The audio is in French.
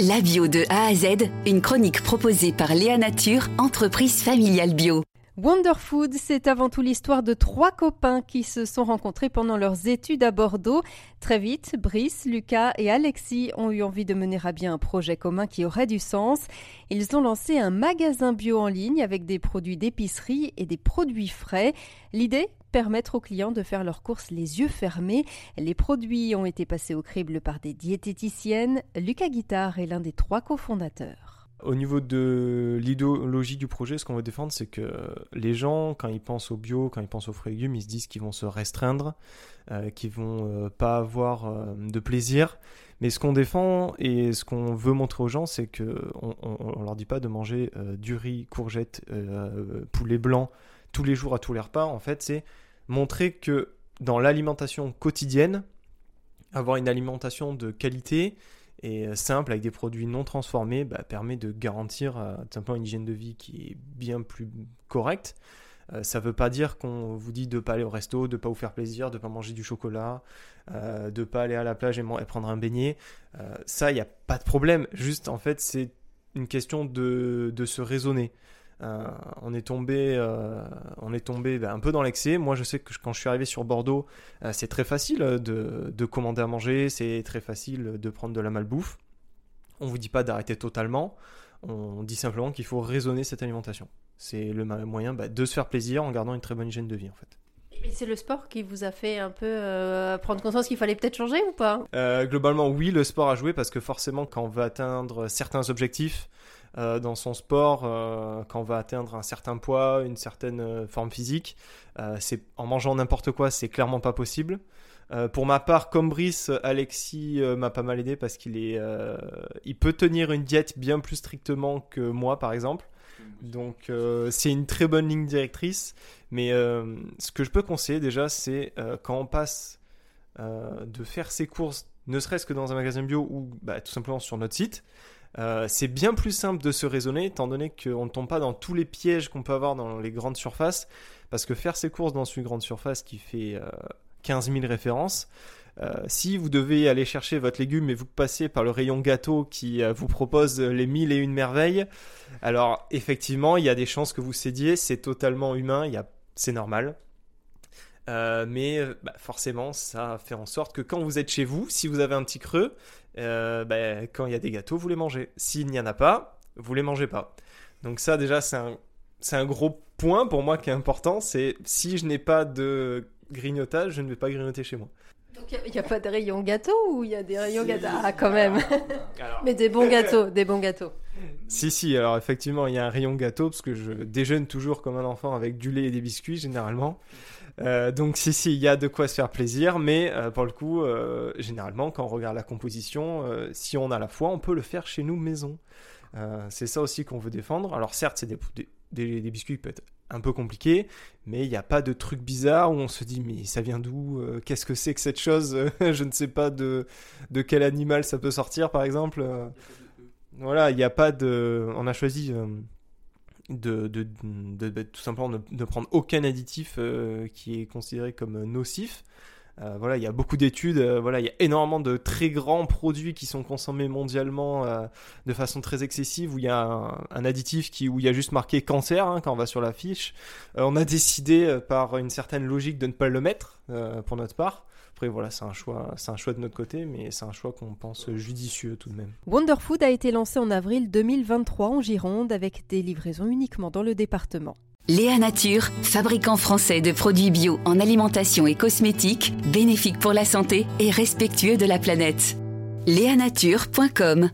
La bio de A à Z, une chronique proposée par Léa Nature, entreprise familiale bio. Wonderfood, c'est avant tout l'histoire de trois copains qui se sont rencontrés pendant leurs études à Bordeaux. Très vite, Brice, Lucas et Alexis ont eu envie de mener à bien un projet commun qui aurait du sens. Ils ont lancé un magasin bio en ligne avec des produits d'épicerie et des produits frais. L'idée? Permettre aux clients de faire leurs courses les yeux fermés. Les produits ont été passés au crible par des diététiciennes. Lucas Guittard est l'un des trois cofondateurs. Au niveau de l'idéologie du projet, ce qu'on veut défendre, c'est que les gens, quand ils pensent au bio, quand ils pensent aux fruits et légumes, ils se disent qu'ils vont se restreindre, euh, qu'ils vont euh, pas avoir euh, de plaisir. Mais ce qu'on défend et ce qu'on veut montrer aux gens, c'est que on, on, leur dit pas de manger euh, du riz, courgettes, poulet blanc tous les jours à tous les repas. En fait, c'est montrer que dans l'alimentation quotidienne, avoir une alimentation de qualité et euh, simple avec des produits non transformés bah, permet de garantir euh, simplement une hygiène de vie qui est bien plus correcte. Euh, ça ne veut pas dire qu'on vous dit de ne pas aller au resto, de ne pas vous faire plaisir, de ne pas manger du chocolat, de ne pas aller à la plage et, prendre un beignet. ça, il n'y a pas de problème. Juste, en fait, c'est une question de se raisonner. Euh, on est tombé, euh, on est tombé ben, un peu dans l'excès. Moi, je sais que quand je suis arrivé sur Bordeaux, euh, c'est très facile de, commander à manger, c'est très facile de prendre de la malbouffe. On vous dit pas d'arrêter totalement. On dit simplement qu'il faut raisonner cette alimentation. C'est le moyen ben, de se faire plaisir en gardant une très bonne hygiène de vie, en fait. Et c'est le sport qui vous a fait un peu prendre conscience qu'il fallait peut-être changer ou pas? Globalement, oui, le sport a joué parce que forcément, quand on veut atteindre certains objectifs, euh, dans son sport euh, quand on va atteindre un certain poids, une certaine euh, forme physique. c'est en mangeant n'importe quoi, c'est clairement pas possible. pour ma part, comme Brice, Alexis m'a pas mal aidé parce qu'il est, il peut tenir une diète bien plus strictement que moi, par exemple. Donc c'est une très bonne ligne directrice. Mais ce que je peux conseiller déjà, c'est quand on passe de faire ses courses, ne serait-ce que dans un magasin bio ou bah, tout simplement sur notre site, euh, c'est bien plus simple de se raisonner, étant donné qu'on ne tombe pas dans tous les pièges qu'on peut avoir dans les grandes surfaces, parce que faire ses courses dans une grande surface qui fait 15 euh, 000 références, euh, si vous devez aller chercher votre légume et vous passez par le rayon gâteau qui vous propose les mille et une merveilles, alors effectivement, il y a des chances que vous cédiez, c'est totalement humain, c'est normal. Euh, mais euh, bah, forcément, ça fait en sorte que quand vous êtes chez vous, si vous avez un petit creux, euh, bah, quand il y a des gâteaux, vous les mangez. S'il n'y en a pas, vous les mangez pas. Donc ça, déjà, c'est un, c'est un gros point pour moi qui est important. C'est si je n'ai pas de grignotage, je ne vais pas grignoter chez moi. Donc il n'y a, pas de rayon gâteau ou il y a des rayons gâteaux Ah, quand même Mais des bons gâteaux, des bons gâteaux. Si, si, alors effectivement, il y a un rayon gâteau parce que je déjeune toujours comme un enfant avec du lait et des biscuits généralement. Euh, donc si, si, il y a de quoi se faire plaisir, mais euh, pour le coup, euh, généralement, quand on regarde la composition, si on a la foi, on peut le faire chez nous maison. c'est ça aussi qu'on veut défendre. Alors certes, c'est des, biscuits qui peuvent être un peu compliqués, mais il n'y a pas de truc bizarre où on se dit mais ça vient d'où Qu'est-ce que c'est que cette chose? Je ne sais pas de, de quel animal ça peut sortir, par exemple. Voilà, il n'y a pas de... On a choisi de, de, tout simplement ne, prendre aucun additif euh, qui est considéré comme nocif. Euh, voilà, il y a beaucoup d'études, euh, il y a énormément de très grands produits qui sont consommés mondialement de façon très excessive, où il y a un, additif qui, où il y a juste marqué cancer hein, quand on va sur la fiche. on a décidé par une certaine logique de ne pas le mettre pour notre part. Après, voilà, c'est un choix, c'est un choix de notre côté, mais c'est un choix qu'on pense judicieux tout de même. Wonderfood a été lancé en avril 2023 en Gironde avec des livraisons uniquement dans le département. Léa Nature, fabricant français de produits bio en alimentation et cosmétiques, bénéfiques pour la santé et respectueux de la planète. Léanature.com